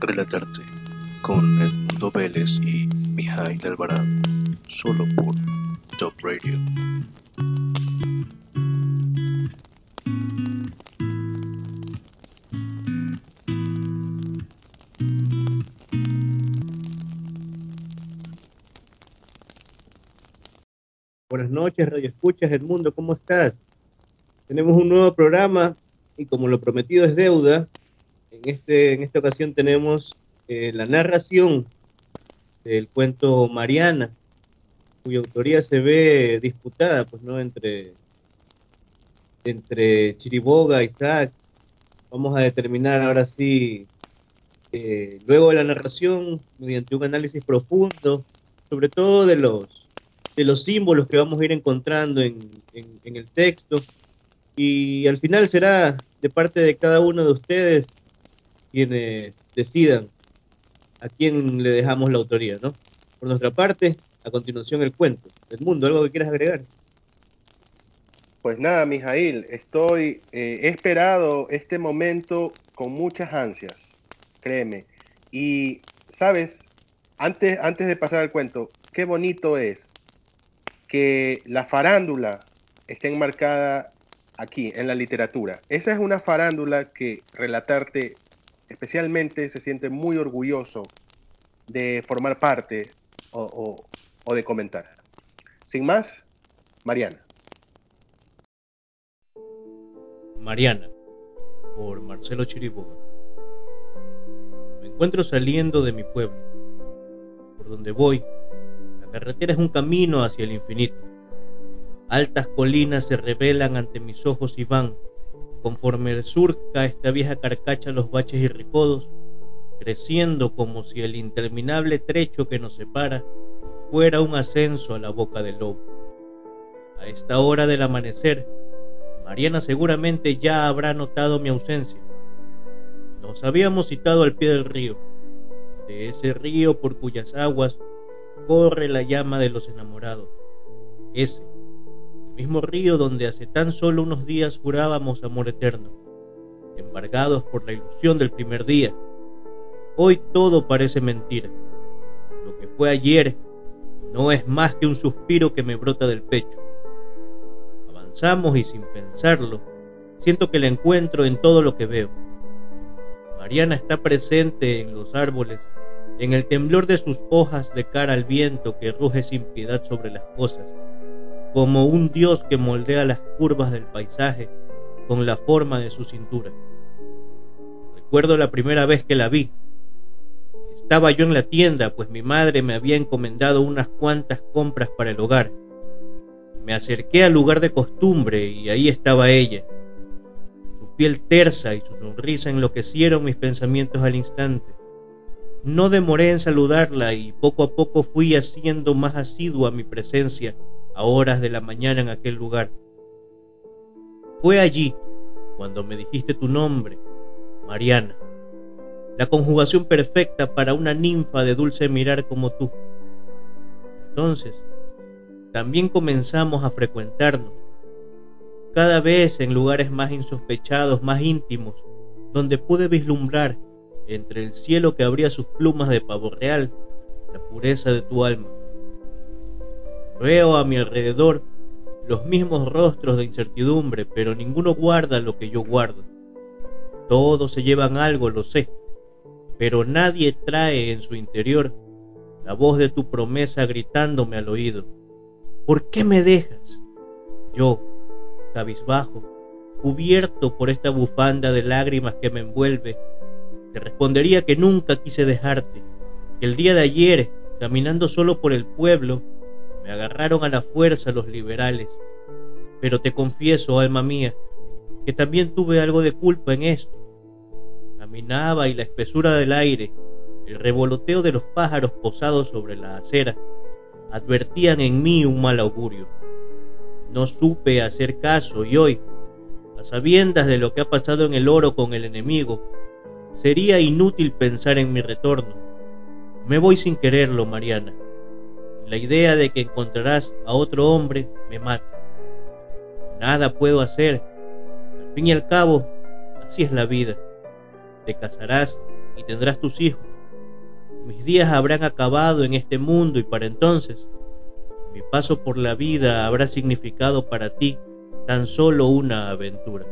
Relatarte con Edmundo Vélez y Mijail Alvarado, solo por Top Radio. Buenas noches, Radio Escuchas del Mundo, ¿cómo estás? Tenemos un nuevo programa y como lo prometido es deuda, este, en esta ocasión tenemos eh, la narración del cuento Mariana, cuya autoría se ve disputada, pues, ¿no? Entre, entre Chiriboga y Isaac. Vamos a determinar ahora sí, eh, luego de la narración, mediante un análisis profundo, sobre todo de los, de los símbolos que vamos a ir encontrando en, en, en el texto, y al final será de parte de cada uno de ustedes quienes decidan a quién le dejamos la autoría, ¿no? Por nuestra parte, a continuación el cuento. Edmundo, ¿algo que quieras agregar? Pues nada, Mijail, estoy, eh, he esperado este momento con muchas ansias, créeme. Y, ¿sabes? Antes, antes de pasar al cuento, qué bonito es que la farándula esté enmarcada aquí, en la literatura. Esa es una farándula que relatarte especialmente se siente muy orgulloso de formar parte o, de comentar. Sin más, Mariana. Mariana, por Marcelo Chiriboga. Me encuentro saliendo de mi pueblo. Por donde voy, la carretera es un camino hacia el infinito. Altas colinas se revelan ante mis ojos y van, conforme surca esta vieja carcacha los baches y recodos, creciendo como si el interminable trecho que nos separa fuera un ascenso a la boca del lobo. A esta hora del amanecer, Mariana seguramente ya habrá notado mi ausencia. Nos habíamos citado al pie del río, de ese río por cuyas aguas corre la llama de los enamorados, ese mismo río donde hace tan solo unos días jurábamos amor eterno, embargados por la ilusión del primer día. Hoy todo parece mentira. Lo que fue ayer no es más que un suspiro que me brota del pecho. Avanzamos y sin pensarlo, siento que la encuentro en todo lo que veo. Mariana está presente en los árboles, en el temblor de sus hojas de cara al viento que ruge sin piedad sobre las cosas como un dios que moldea las curvas del paisaje con la forma de su cintura. Recuerdo la primera vez que la vi. Estaba yo en la tienda, pues mi madre me había encomendado unas cuantas compras para el hogar. Me acerqué al lugar de costumbre y ahí estaba ella. Su piel tersa y su sonrisa enloquecieron mis pensamientos al instante. No demoré en saludarla y poco a poco fui haciendo más asidua mi presencia a horas de la mañana en aquel lugar. Fue allí cuando me dijiste tu nombre, Mariana, la conjugación perfecta para una ninfa de dulce mirar como tú. Entonces, también comenzamos a frecuentarnos, cada vez en lugares más insospechados, más íntimos, donde pude vislumbrar entre el cielo que abría sus plumas de pavo real la pureza de tu alma. Veo a mi alrededor los mismos rostros de incertidumbre, pero ninguno guarda lo que yo guardo. Todos se llevan algo, lo sé, pero nadie trae en su interior la voz de tu promesa gritándome al oído. ¿Por qué me dejas? Yo, cabizbajo, cubierto por esta bufanda de lágrimas que me envuelve, te respondería que nunca quise dejarte, que el día de ayer, caminando solo por el pueblo, me agarraron a la fuerza los liberales. Pero te confieso, alma mía, que también tuve algo de culpa en esto. Caminaba y la espesura del aire, el revoloteo de los pájaros posados sobre la acera, advertían en mí un mal augurio. No supe hacer caso y hoy, a sabiendas de lo que ha pasado en el oro con el enemigo, sería inútil pensar en mi retorno. Me voy sin quererlo, Mariana. La idea de que encontrarás a otro hombre me mata. Nada puedo hacer. Al fin y al cabo, así es la vida. Te casarás y tendrás tus hijos. Mis días habrán acabado en este mundo y para entonces mi paso por la vida habrá significado para ti tan solo una aventura.